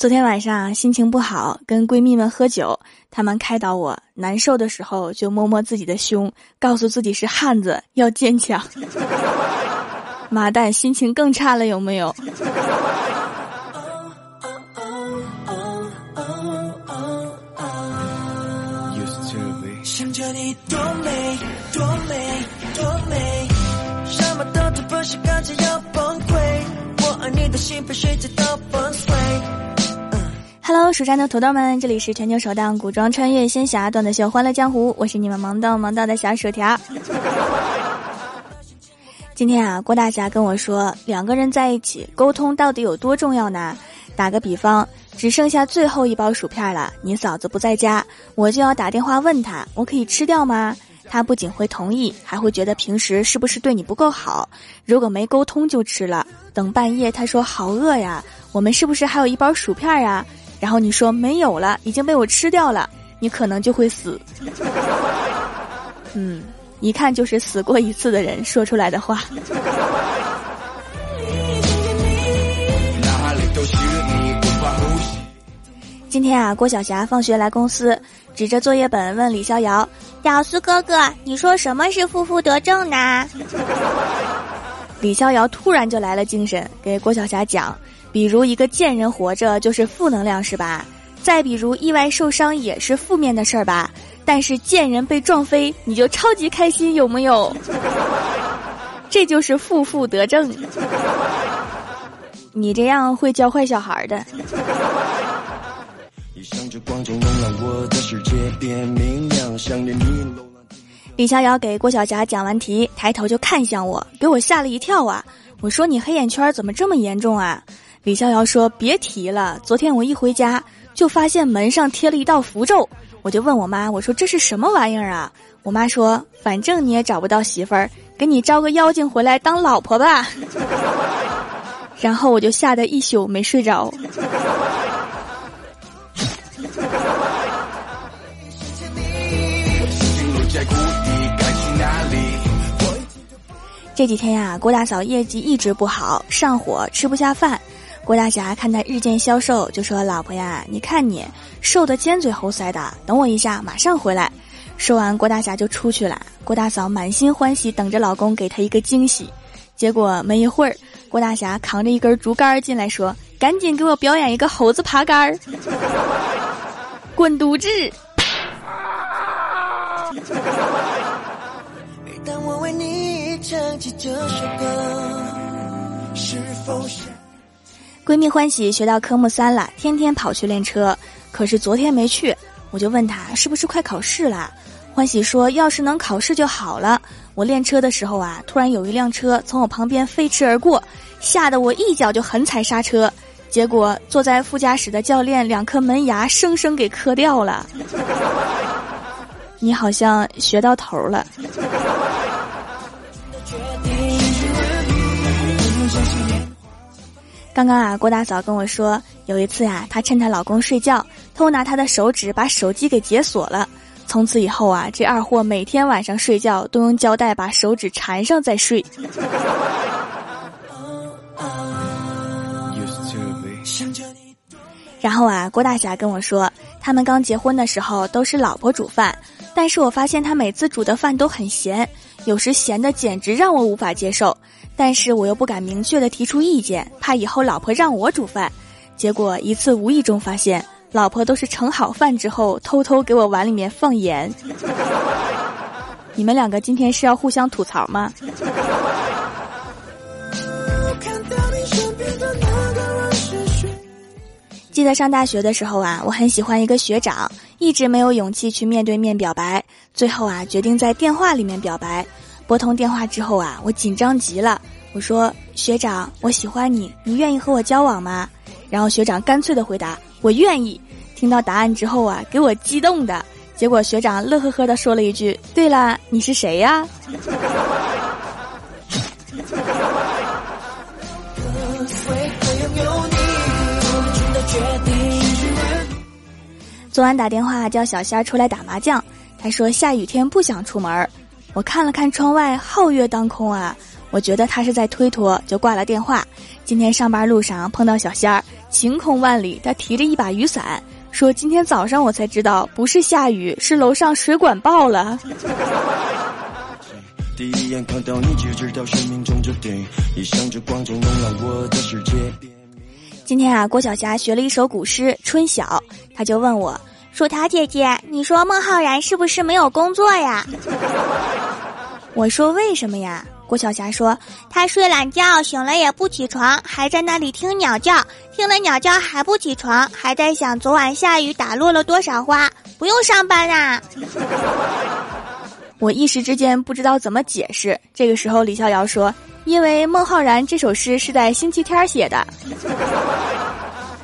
昨天晚上心情不好，跟闺蜜们喝酒，她们开导我，难受的时候就摸摸自己的胸，告诉自己是汉子，要坚强。妈蛋，心情更差了，有没有？想着你多美，多美，多美，什么都不是感觉要崩溃，我爱你的心被谁知道崩。？Hello，蜀山的土豆们，这里是全球首档古装穿越仙侠段子秀《欢乐江湖》，我是你们萌豆萌豆的小薯条。今天啊，郭大侠跟我说，两个人在一起沟通到底有多重要呢？打个比方，只剩下最后一包薯片了，你嫂子不在家，我就要打电话问他，我可以吃掉吗？他不仅会同意，还会觉得平时是不是对你不够好？如果没沟通就吃了，等半夜他说好饿呀，我们是不是还有一包薯片呀？然后你说没有了，已经被我吃掉了，你可能就会死。嗯，一看就是死过一次的人说出来的话。今天啊，郭晓霞放学来公司，指着作业本问李逍遥：“屌丝哥哥，你说什么是负负得正呢？” 李逍遥突然就来了精神，给郭晓霞讲。比如一个贱人活着就是负能量是吧？再比如意外受伤也是负面的事儿吧？但是贱人被撞飞你就超级开心有没有？这就是负负得正。你这样会教坏小孩的。李逍遥给郭晓霞讲完题，抬头就看向我，给我吓了一跳啊！我说你黑眼圈怎么这么严重啊？李逍遥说：“别提了，昨天我一回家就发现门上贴了一道符咒，我就问我妈，我说这是什么玩意儿啊？我妈说，反正你也找不到媳妇儿，给你招个妖精回来当老婆吧。然后我就吓得一宿没睡着。这几天呀，郭大嫂业绩一直不好，上火，吃不下饭。”郭大侠看他日渐消瘦，就说：“老婆呀，你看你瘦的尖嘴猴腮的，等我一下，马上回来。”说完，郭大侠就出去了。郭大嫂满心欢喜，等着老公给她一个惊喜。结果没一会儿，郭大侠扛着一根竹竿进来，说：“赶紧给我表演一个猴子爬杆儿，滚犊子！”当我为你唱起这首歌，是否闺蜜欢喜学到科目三了，天天跑去练车。可是昨天没去，我就问她是不是快考试了。欢喜说：“要是能考试就好了。”我练车的时候啊，突然有一辆车从我旁边飞驰而过，吓得我一脚就狠踩刹车，结果坐在副驾驶的教练两颗门牙生生给磕掉了。你好像学到头了。刚刚啊，郭大嫂跟我说，有一次啊，她趁她老公睡觉，偷拿她的手指把手机给解锁了。从此以后啊，这二货每天晚上睡觉都用胶带把手指缠上再睡。然后啊，郭大侠跟我说，他们刚结婚的时候都是老婆煮饭，但是我发现他每次煮的饭都很咸，有时咸的简直让我无法接受。但是我又不敢明确的提出意见，怕以后老婆让我煮饭。结果一次无意中发现，老婆都是盛好饭之后偷偷给我碗里面放盐。你们两个今天是要互相吐槽吗？记得上大学的时候啊，我很喜欢一个学长，一直没有勇气去面对面表白，最后啊，决定在电话里面表白。拨通电话之后啊，我紧张极了。我说：“学长，我喜欢你，你愿意和我交往吗？”然后学长干脆的回答：“我愿意。”听到答案之后啊，给我激动的。结果学长乐呵呵的说了一句：“对了，你是谁呀？”昨晚打电话叫小仙儿出来打麻将，他说下雨天不想出门。我看了看窗外，皓月当空啊！我觉得他是在推脱，就挂了电话。今天上班路上碰到小仙儿，晴空万里，他提着一把雨伞，说：“今天早上我才知道，不是下雨，是楼上水管爆了。”第一眼看到你就知道，生命中注定，一扇遮光，就弄亮我的世界今天啊，郭晓霞学了一首古诗《春晓》，他就问我：“薯条姐姐，你说孟浩然是不是没有工作呀？” 我说：“为什么呀？”郭晓霞说：“他睡懒觉，醒了也不起床，还在那里听鸟叫，听了鸟叫还不起床，还在想昨晚下雨打落了多少花，不用上班啊。”我一时之间不知道怎么解释。这个时候，李逍遥说：“因为孟浩然这首诗是在星期天写的，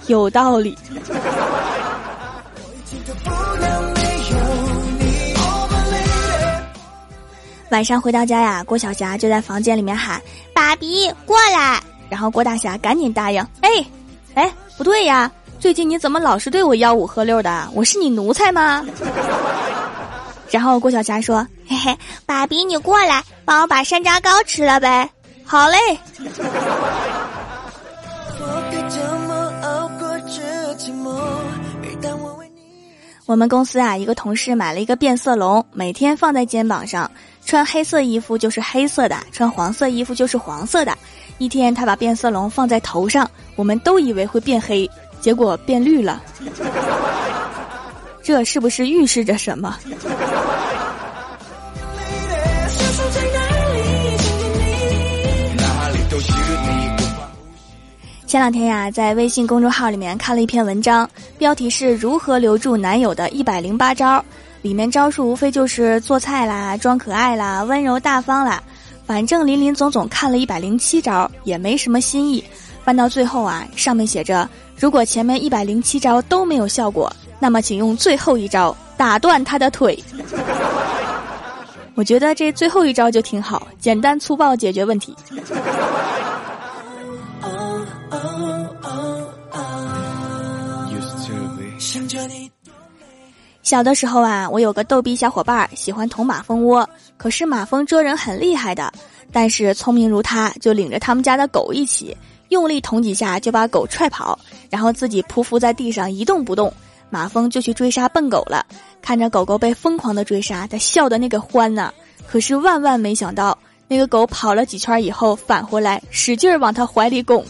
有道理。”晚上回到家呀，郭晓霞就在房间里面喊：“爸比，过来！”然后郭大侠赶紧答应：“哎，哎，不对呀，最近你怎么老是对我吆五喝六的？我是你奴才吗？”然后郭晓霞说：“嘿嘿，爸比，你过来，帮我把山楂糕吃了呗。”好嘞。我们公司啊，一个同事买了一个变色龙，每天放在肩膀上。穿黑色衣服就是黑色的，穿黄色衣服就是黄色的。一天，他把变色龙放在头上，我们都以为会变黑，结果变绿了。这是不是预示着什么？前两天呀，在微信公众号里面看了一篇文章，标题是如何留住男友的一百零八招。里面招数无非就是做菜啦、装可爱啦、温柔大方啦，反正林林总总看了一百零七招，也没什么新意。翻到最后啊，上面写着：如果前面一百零七招都没有效果，那么请用最后一招打断他的腿。我觉得这最后一招就挺好，简单粗暴解决问题。小的时候啊，我有个逗逼小伙伴，喜欢捅马蜂窝。可是马蜂蛰人很厉害的，但是聪明如他，就领着他们家的狗一起，用力捅几下就把狗踹跑，然后自己匍匐在地上一动不动。马蜂就去追杀笨狗了，看着狗狗被疯狂的追杀，他笑的那个欢呐。可是万万没想到，那个狗跑了几圈以后返回来，使劲往他怀里拱。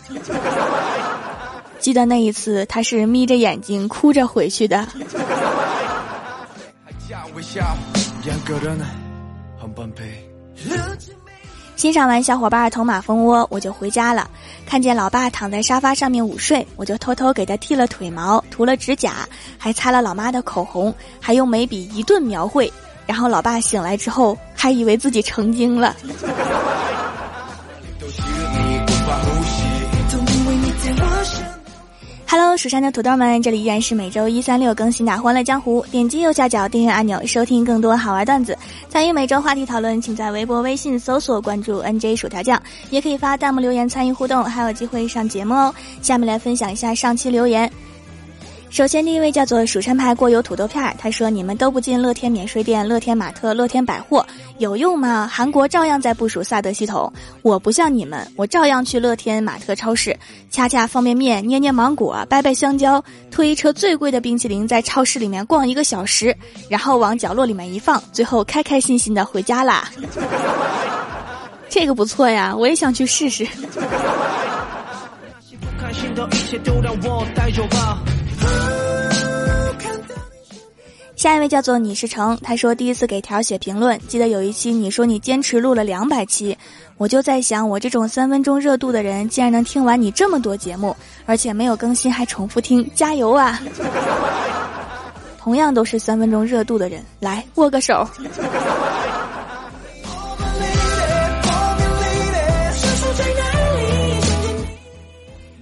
记得那一次，他是眯着眼睛哭着回去的。欣赏完小伙伴捅马蜂窝，我就回家了。看见老爸躺在沙发上面午睡，我就偷偷给他剃了腿毛，涂了指甲，还擦了老妈的口红，还用眉笔一顿描绘。然后老爸醒来之后，还以为自己成精了。Hello，蜀山的土豆们，这里依然是每周一、三、六更新的《欢乐江湖》。点击右下角订阅按钮，收听更多好玩段子。参与每周话题讨论，请在微博、微信搜索关注 NJ 薯条酱，也可以发弹幕留言参与互动，还有机会上节目哦。下面来分享一下上期留言。首先，第一位叫做蜀山派过油土豆片儿，他说：“你们都不进乐天免税店、乐天玛特、乐天百货，有用吗？韩国照样在部署萨德系统。我不像你们，我照样去乐天玛特超市，掐掐方便面，捏捏芒果，掰掰香蕉，推一车最贵的冰淇淋，在超市里面逛一个小时，然后往角落里面一放，最后开开心心的回家啦。这个不错呀，我也想去试试。”下一位叫做你是成，他说第一次给条写评论，记得有一期你说你坚持录了两百期，我就在想，我这种三分钟热度的人，竟然能听完你这么多节目，而且没有更新还重复听，加油啊！同样都是三分钟热度的人，来握个手。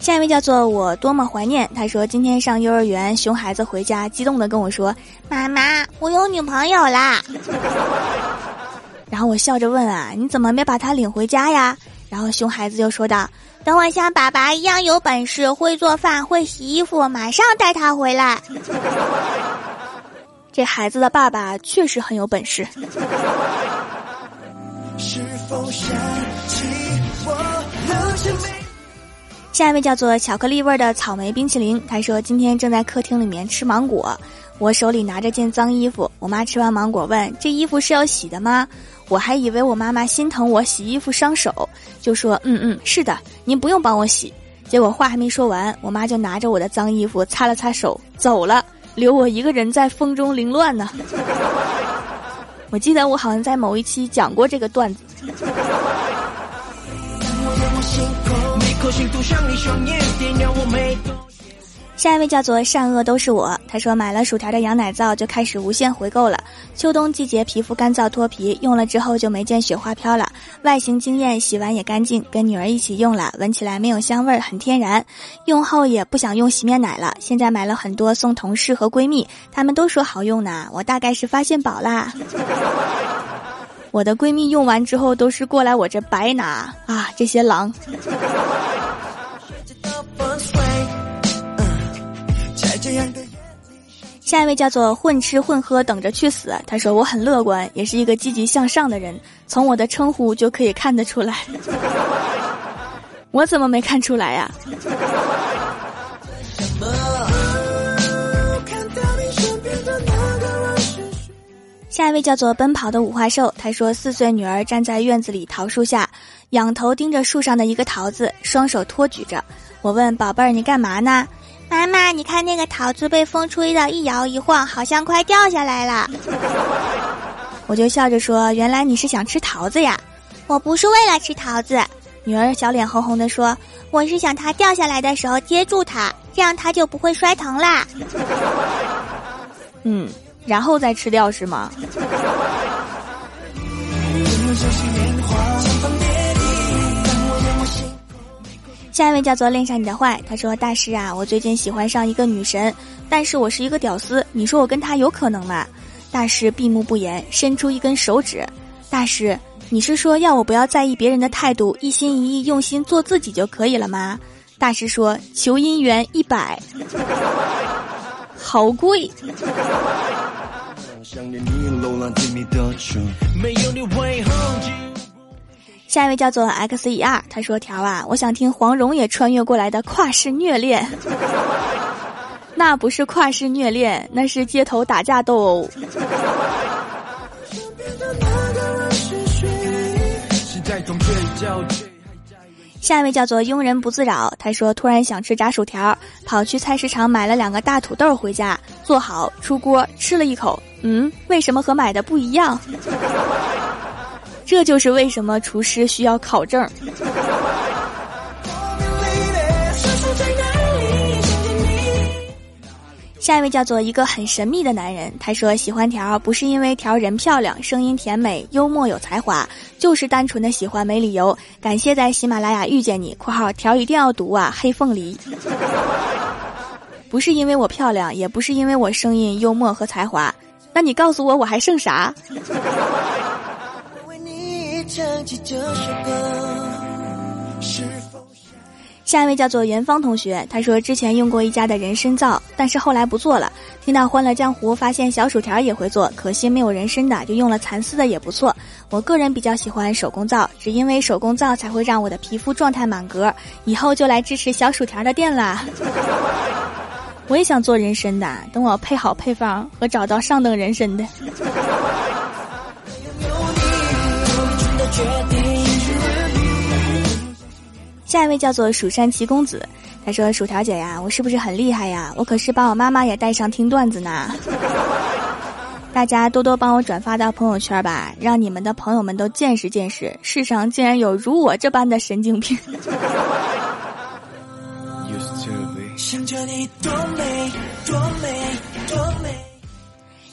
下一位叫做我多么怀念，他说今天上幼儿园，熊孩子回家，激动的跟我说：“妈妈，我有女朋友啦！” 然后我笑着问啊，你怎么没把他领回家呀？然后熊孩子就说道：“等我像爸爸一样有本事，会做饭，会洗衣服，马上带他回来。”这孩子的爸爸确实很有本事。是否想起我下一位叫做巧克力味的草莓冰淇淋，他说今天正在客厅里面吃芒果，我手里拿着件脏衣服。我妈吃完芒果问：“这衣服是要洗的吗？”我还以为我妈妈心疼我洗衣服伤手，就说：“嗯嗯，是的，您不用帮我洗。”结果话还没说完，我妈就拿着我的脏衣服擦了擦手走了，留我一个人在风中凌乱呢。我记得我好像在某一期讲过这个段子。下一位叫做善恶都是我，他说买了薯条的羊奶皂就开始无限回购了。秋冬季节皮肤干燥脱皮，用了之后就没见雪花飘了，外形惊艳，洗完也干净。跟女儿一起用了，闻起来没有香味儿，很天然。用后也不想用洗面奶了，现在买了很多送同事和闺蜜，他们都说好用呢。我大概是发现宝啦。我的闺蜜用完之后都是过来我这白拿啊，这些狼。下一位叫做混吃混喝等着去死。他说我很乐观，也是一个积极向上的人，从我的称呼就可以看得出来。我怎么没看出来呀？下一位叫做奔跑的五花兽，他说四岁女儿站在院子里桃树下，仰头盯着树上的一个桃子，双手托举着。我问宝贝儿，你干嘛呢？妈妈，你看那个桃子被风吹的一摇一晃，好像快掉下来了。我就笑着说：“原来你是想吃桃子呀？”我不是为了吃桃子。女儿小脸红红的说：“我是想它掉下来的时候接住它，这样它就不会摔疼啦。”嗯。然后再吃掉是吗？下一位叫做恋上你的坏，他说：“大师啊，我最近喜欢上一个女神，但是我是一个屌丝，你说我跟她有可能吗？”大师闭目不言，伸出一根手指：“大师，你是说要我不要在意别人的态度，一心一意用心做自己就可以了吗？”大师说：“求姻缘一百，好贵。”下一位叫做 X E R，他说：“条啊，我想听黄蓉也穿越过来的跨世虐恋，那不是跨世虐恋，那是街头打架斗殴。”下一位叫做庸人不自扰，他说突然想吃炸薯条，跑去菜市场买了两个大土豆回家，做好出锅吃了一口，嗯，为什么和买的不一样？这就是为什么厨师需要考证。下一位叫做一个很神秘的男人，他说喜欢条不是因为条人漂亮、声音甜美、幽默有才华，就是单纯的喜欢没理由。感谢在喜马拉雅遇见你（括号条一定要读啊，黑凤梨）。不是因为我漂亮，也不是因为我声音幽默和才华，那你告诉我我还剩啥？唱起这首歌下一位叫做元芳同学，他说之前用过一家的人参皂，但是后来不做了。听到《欢乐江湖》，发现小薯条也会做，可惜没有人参的，就用了蚕丝的也不错。我个人比较喜欢手工皂，只因为手工皂才会让我的皮肤状态满格。以后就来支持小薯条的店啦。我也想做人参的，等我配好配方和找到上等人参的。下一位叫做蜀山七公子，他说：“薯条姐呀，我是不是很厉害呀？我可是把我妈妈也带上听段子呢。大家多多帮我转发到朋友圈吧，让你们的朋友们都见识见识，世上竟然有如我这般的神经病。”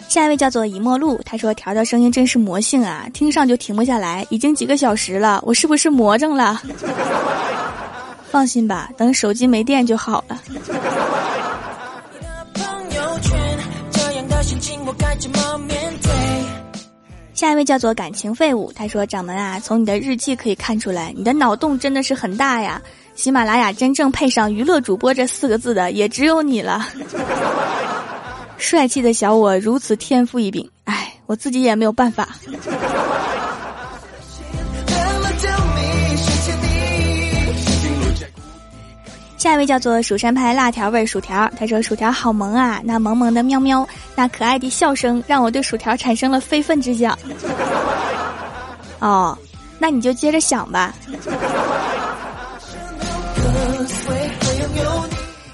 下一位叫做以沫露，他说：“条条声音真是魔性啊，听上就停不下来，已经几个小时了，我是不是魔怔了？” 放心吧，等手机没电就好了。下一位叫做感情废物，他说：“掌门啊，从你的日记可以看出来，你的脑洞真的是很大呀。喜马拉雅真正配上娱乐主播这四个字的，也只有你了。帅气的小我如此天赋异禀，哎，我自己也没有办法。”下一位叫做蜀山派辣条味薯条，他说薯条好萌啊，那萌萌的喵喵，那可爱的笑声让我对薯条产生了非分之想。哦，那你就接着想吧。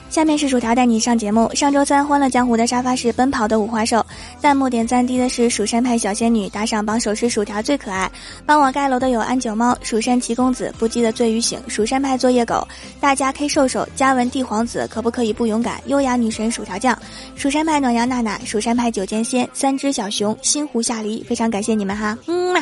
下面是薯条带你上节目。上周三欢乐江湖的沙发是奔跑的五花兽，弹幕点赞低的是蜀山派小仙女，打赏榜首是薯条最可爱。帮我盖楼的有安九猫、蜀山七公子、不羁的醉与醒、蜀山派作业狗、大家 K 瘦瘦、嘉文帝皇子，可不可以不勇敢？优雅女神薯条酱、蜀山派暖阳娜娜、蜀山派九剑仙、三只小熊、星湖夏黎，非常感谢你们哈，嗯嘛。